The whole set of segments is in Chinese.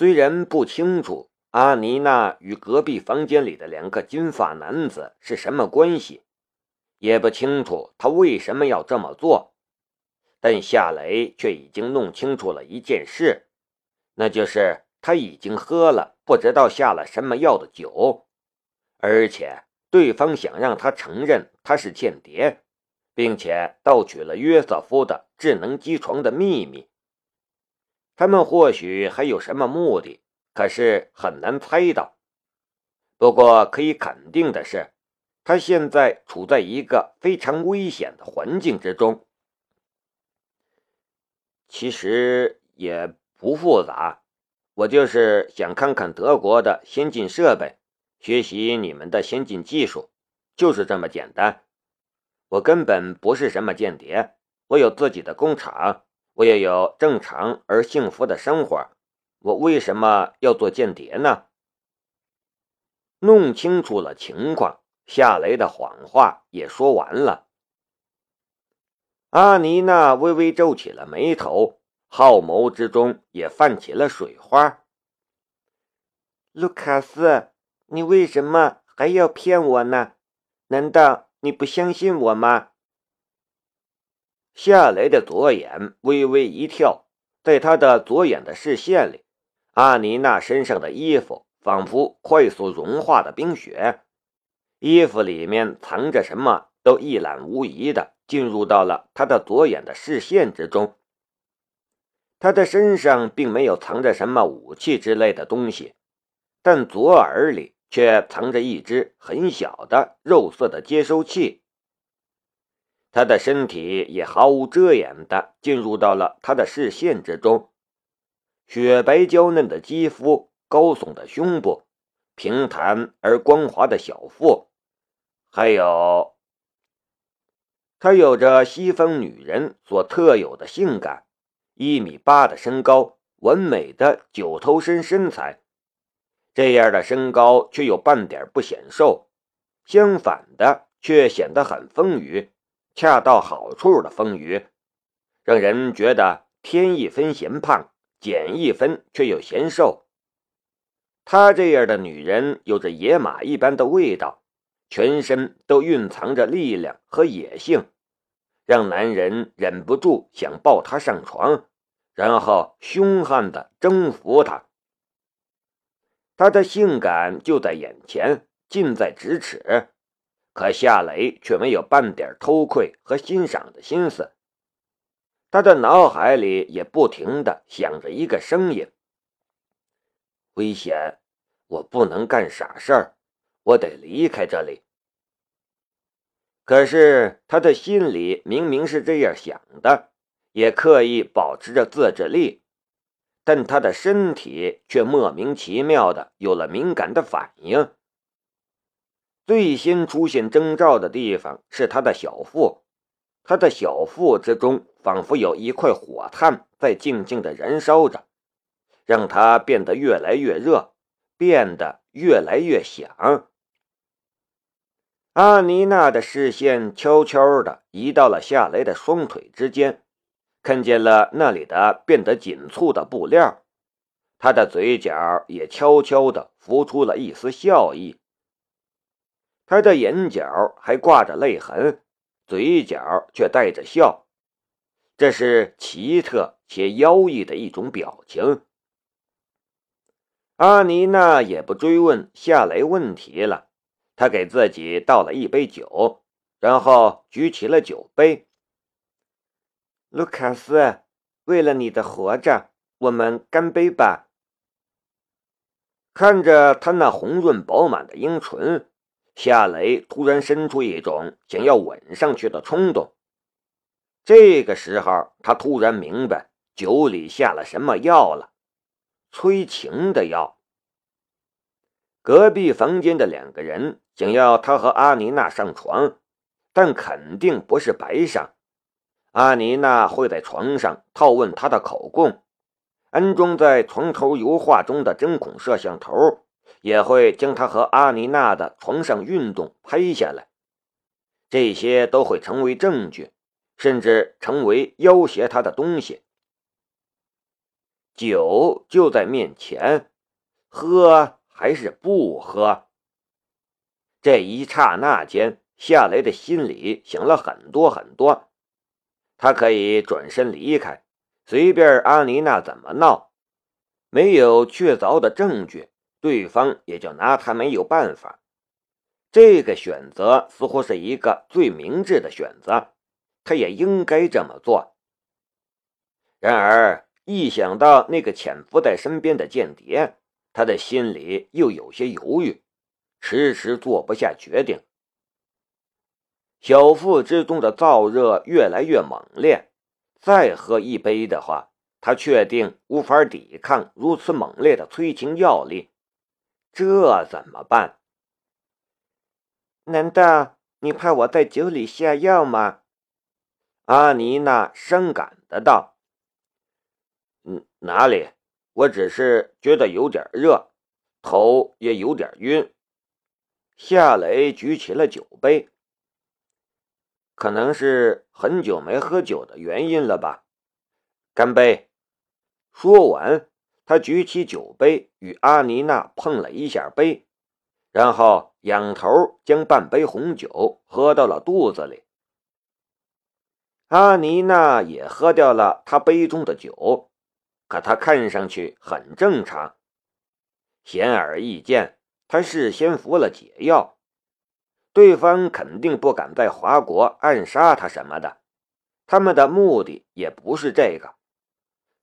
虽然不清楚阿妮娜与隔壁房间里的两个金发男子是什么关系，也不清楚他为什么要这么做，但夏雷却已经弄清楚了一件事，那就是他已经喝了不知道下了什么药的酒，而且对方想让他承认他是间谍，并且盗取了约瑟夫的智能机床的秘密。他们或许还有什么目的，可是很难猜到。不过可以肯定的是，他现在处在一个非常危险的环境之中。其实也不复杂，我就是想看看德国的先进设备，学习你们的先进技术，就是这么简单。我根本不是什么间谍，我有自己的工厂。我也有正常而幸福的生活，我为什么要做间谍呢？弄清楚了情况，夏雷的谎话也说完了。阿妮娜微微皱起了眉头，好眸之中也泛起了水花。卢卡斯，你为什么还要骗我呢？难道你不相信我吗？夏雷的左眼微微一跳，在他的左眼的视线里，阿妮娜身上的衣服仿佛快速融化的冰雪，衣服里面藏着什么都一览无遗的进入到了他的左眼的视线之中。他的身上并没有藏着什么武器之类的东西，但左耳里却藏着一只很小的肉色的接收器。他的身体也毫无遮掩地进入到了他的视线之中，雪白娇嫩的肌肤，高耸的胸部，平坦而光滑的小腹，还有，她有着西方女人所特有的性感，一米八的身高，完美的九头身身材，这样的身高却有半点不显瘦，相反的却显得很丰腴。恰到好处的丰腴，让人觉得添一分嫌胖，减一分却又嫌瘦。她这样的女人有着野马一般的味道，全身都蕴藏着力量和野性，让男人忍不住想抱她上床，然后凶悍的征服她。她的性感就在眼前，近在咫尺。可夏雷却没有半点偷窥和欣赏的心思，他的脑海里也不停的想着一个声音：危险，我不能干傻事儿，我得离开这里。可是他的心里明明是这样想的，也刻意保持着自制力，但他的身体却莫名其妙的有了敏感的反应。最先出现征兆的地方是他的小腹，他的小腹之中仿佛有一块火炭在静静的燃烧着，让他变得越来越热，变得越来越响。阿妮娜的视线悄悄地移到了夏雷的双腿之间，看见了那里的变得紧促的布料，他的嘴角也悄悄地浮出了一丝笑意。他的眼角还挂着泪痕，嘴角却带着笑，这是奇特且妖异的一种表情。阿妮娜也不追问夏雷问题了，她给自己倒了一杯酒，然后举起了酒杯。卢卡斯，为了你的活着，我们干杯吧！看着他那红润饱满的樱唇。夏雷突然生出一种想要吻上去的冲动。这个时候，他突然明白酒里下了什么药了，催情的药。隔壁房间的两个人想要他和阿妮娜上床，但肯定不是白上。阿妮娜会在床上套问他的口供，安装在床头油画中的针孔摄像头。也会将他和阿妮娜的床上运动拍下来，这些都会成为证据，甚至成为要挟他的东西。酒就在面前，喝还是不喝？这一刹那间，夏雷的心里想了很多很多。他可以转身离开，随便阿妮娜怎么闹，没有确凿的证据，对方也就拿他没有办法。这个选择似乎是一个最明智的选择，他也应该这么做。然而，一想到那个潜伏在身边的间谍，他的心里又有些犹豫，迟迟做不下决定。小腹之中的燥热越来越猛烈，再喝一杯的话，他确定无法抵抗如此猛烈的催情药力。这怎么办？难道你怕我在酒里下药吗？阿妮娜伤感的道。嗯，哪里？我只是觉得有点热，头也有点晕。夏雷举起了酒杯，可能是很久没喝酒的原因了吧？干杯！说完，他举起酒杯与阿妮娜碰了一下杯，然后仰头将半杯红酒喝到了肚子里。阿妮娜也喝掉了他杯中的酒。可他看上去很正常，显而易见，他事先服了解药，对方肯定不敢在华国暗杀他什么的，他们的目的也不是这个，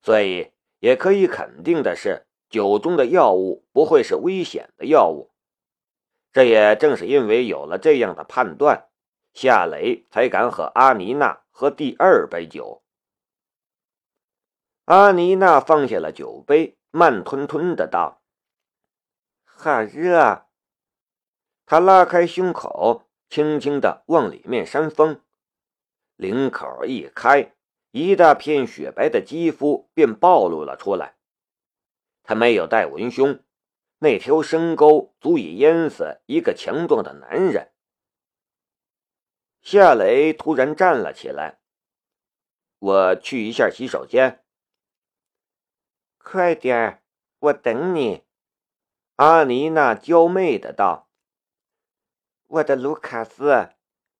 所以也可以肯定的是，酒中的药物不会是危险的药物。这也正是因为有了这样的判断，夏雷才敢和阿妮娜喝第二杯酒。阿妮娜放下了酒杯，慢吞吞的道：“好热。”她拉开胸口，轻轻的往里面扇风，领口一开，一大片雪白的肌肤便暴露了出来。他没有带文胸，那条深沟足以淹死一个强壮的男人。夏雷突然站了起来：“我去一下洗手间。”快点，我等你。”阿妮娜娇媚的道。“我的卢卡斯，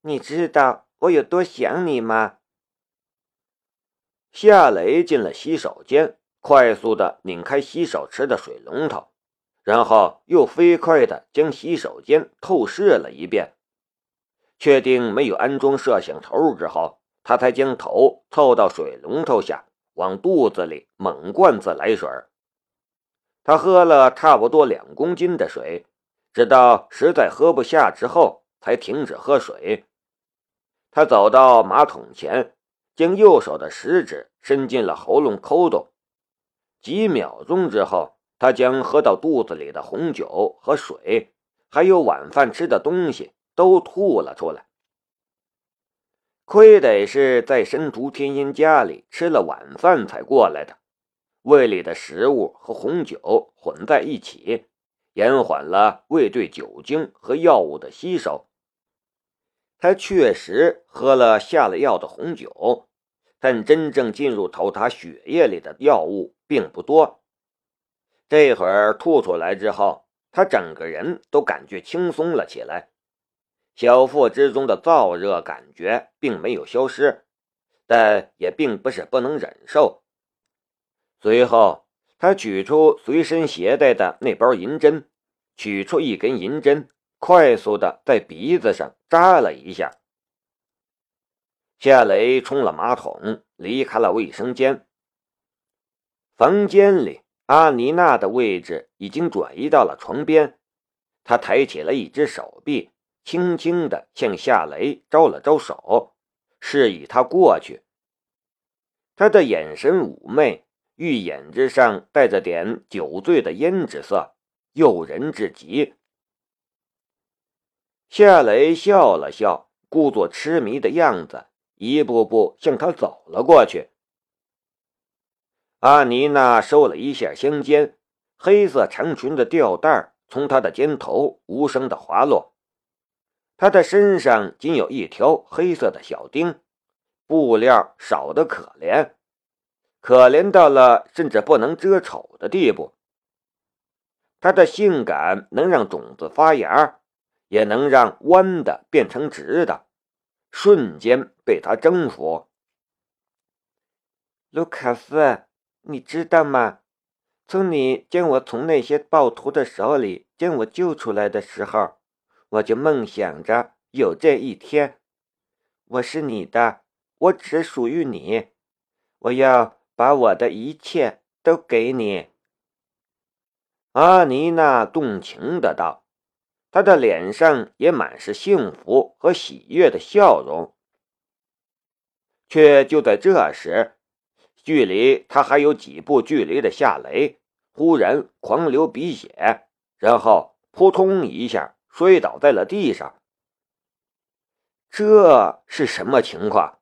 你知道我有多想你吗？”夏雷进了洗手间，快速的拧开洗手池的水龙头，然后又飞快的将洗手间透视了一遍，确定没有安装摄像头之后，他才将头凑到水龙头下。往肚子里猛灌自来水他喝了差不多两公斤的水，直到实在喝不下之后才停止喝水。他走到马桶前，将右手的食指伸进了喉咙抠动，几秒钟之后，他将喝到肚子里的红酒和水，还有晚饭吃的东西都吐了出来。亏得是在申屠天音家里吃了晚饭才过来的，胃里的食物和红酒混在一起，延缓了胃对酒精和药物的吸收。他确实喝了下了药的红酒，但真正进入头他血液里的药物并不多。这会儿吐出来之后，他整个人都感觉轻松了起来。小腹之中的燥热感觉并没有消失，但也并不是不能忍受。随后，他取出随身携带的那包银针，取出一根银针，快速的在鼻子上扎了一下。夏雷冲了马桶，离开了卫生间。房间里，阿妮娜的位置已经转移到了床边，她抬起了一只手臂。轻轻的向夏雷招了招手，示意他过去。他的眼神妩媚，玉眼之上带着点酒醉的胭脂色，诱人至极。夏雷笑了笑，故作痴迷的样子，一步步向他走了过去。阿妮娜收了一下香肩，黑色长裙的吊带从她的肩头无声的滑落。他的身上仅有一条黑色的小钉，布料少得可怜，可怜到了甚至不能遮丑的地步。她的性感能让种子发芽，也能让弯的变成直的，瞬间被他征服。卢卡斯，你知道吗？从你将我从那些暴徒的手里将我救出来的时候，我就梦想着有这一天。我是你的，我只属于你。我要把我的一切都给你。”阿妮娜动情的道，他的脸上也满是幸福和喜悦的笑容。却就在这时，距离他还有几步距离的夏雷忽然狂流鼻血，然后扑通一下摔倒在了地上。这是什么情况？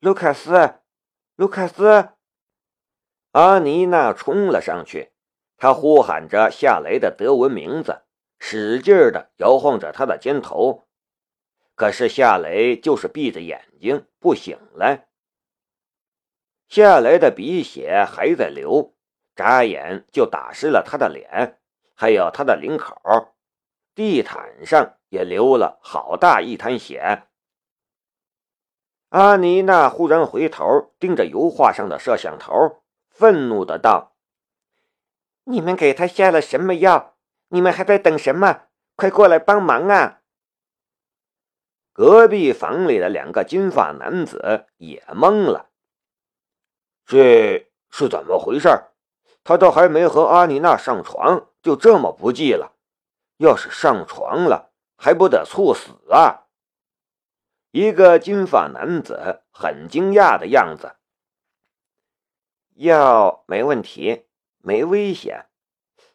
卢卡斯，卢卡斯！阿妮娜冲了上去，她呼喊着夏雷的德文名字，使劲的摇晃着他的肩头。可是夏雷就是闭着眼睛不醒来。夏雷的鼻血还在流，眨眼就打湿了他的脸，还有他的领口，地毯上也流了好大一滩血。阿妮娜忽然回头盯着油画上的摄像头，愤怒的道：“你们给他下了什么药？你们还在等什么？快过来帮忙啊！”隔壁房里的两个金发男子也懵了。这是怎么回事？他都还没和阿妮娜上床，就这么不济了？要是上床了，还不得猝死啊？一个金发男子很惊讶的样子。药没问题，没危险，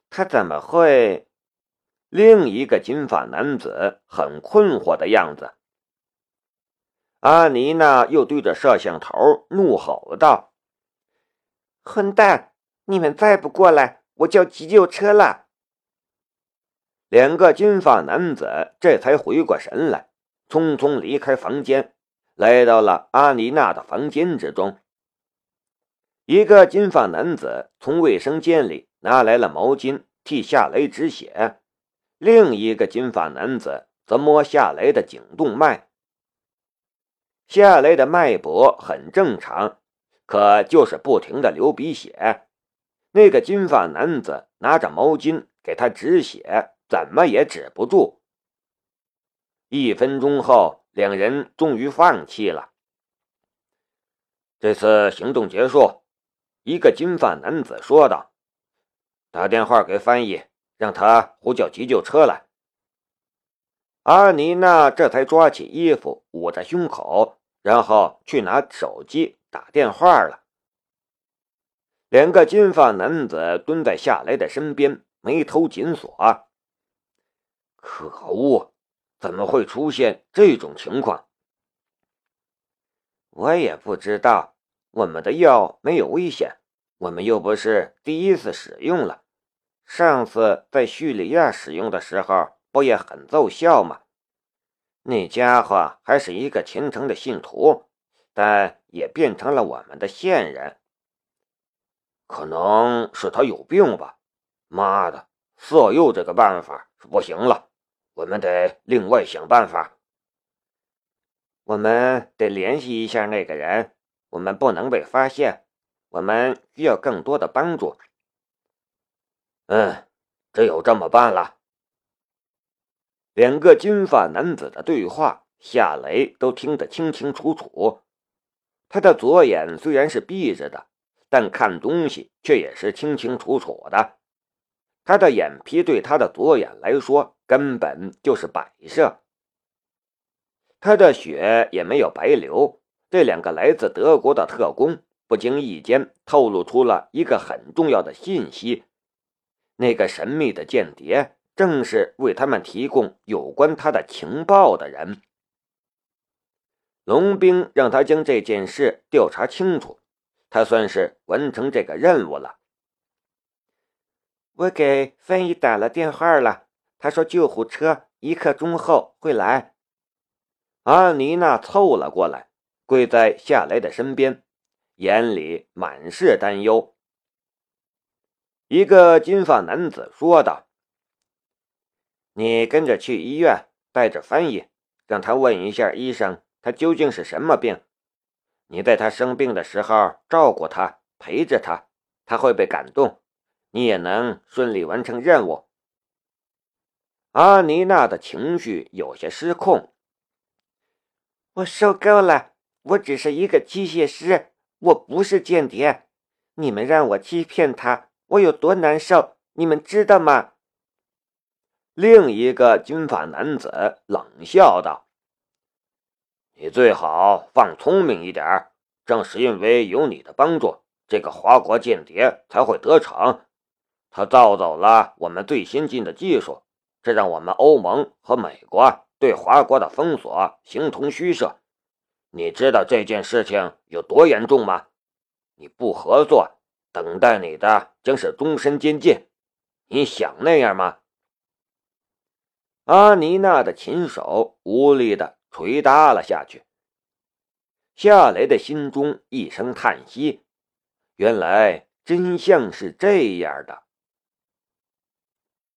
他怎么会？另一个金发男子很困惑的样子。阿妮娜又对着摄像头怒吼道。混蛋！你们再不过来，我叫急救车了。两个金发男子这才回过神来，匆匆离开房间，来到了阿妮娜的房间之中。一个金发男子从卫生间里拿来了毛巾，替夏雷止血；另一个金发男子则摸夏雷的颈动脉。夏雷的脉搏很正常。可就是不停的流鼻血，那个金发男子拿着毛巾给他止血，怎么也止不住。一分钟后，两人终于放弃了。这次行动结束，一个金发男子说道：“打电话给翻译，让他呼叫急救车来。”阿妮娜这才抓起衣服捂在胸口，然后去拿手机。打电话了。两个金发男子蹲在夏雷的身边，眉头紧锁。可恶，怎么会出现这种情况？我也不知道。我们的药没有危险，我们又不是第一次使用了。上次在叙利亚使用的时候，不也很奏效吗？那家伙还是一个虔诚的信徒。但也变成了我们的线人，可能是他有病吧。妈的，色诱这个办法是不行了，我们得另外想办法。我们得联系一下那个人，我们不能被发现，我们需要更多的帮助。嗯，只有这么办了。两个金发男子的对话，夏雷都听得清清楚楚。他的左眼虽然是闭着的，但看东西却也是清清楚楚的。他的眼皮对他的左眼来说根本就是摆设。他的血也没有白流。这两个来自德国的特工不经意间透露出了一个很重要的信息：那个神秘的间谍正是为他们提供有关他的情报的人。龙兵让他将这件事调查清楚，他算是完成这个任务了。我给翻译打了电话了，他说救护车一刻钟后会来。阿妮娜凑了过来，跪在夏雷的身边，眼里满是担忧。一个金发男子说道：“你跟着去医院，带着翻译，让他问一下医生，他究竟是什么病。你在他生病的时候照顾他，陪着他，他会被感动，你也能顺利完成任务。”阿妮娜的情绪有些失控。我受够了，我只是一个机械师，我不是间谍，你们让我欺骗他。我有多难受，你们知道吗？另一个金发男子冷笑道：“你最好放聪明一点。正是因为有你的帮助，这个华国间谍才会得逞。他盗走了我们最先进的技术，这让我们欧盟和美国对华国的封锁形同虚设。你知道这件事情有多严重吗？你不合作。”等待你的将是终身监禁，你想那样吗？阿妮娜的琴手无力的捶打了下去。夏雷的心中一声叹息，原来真相是这样的。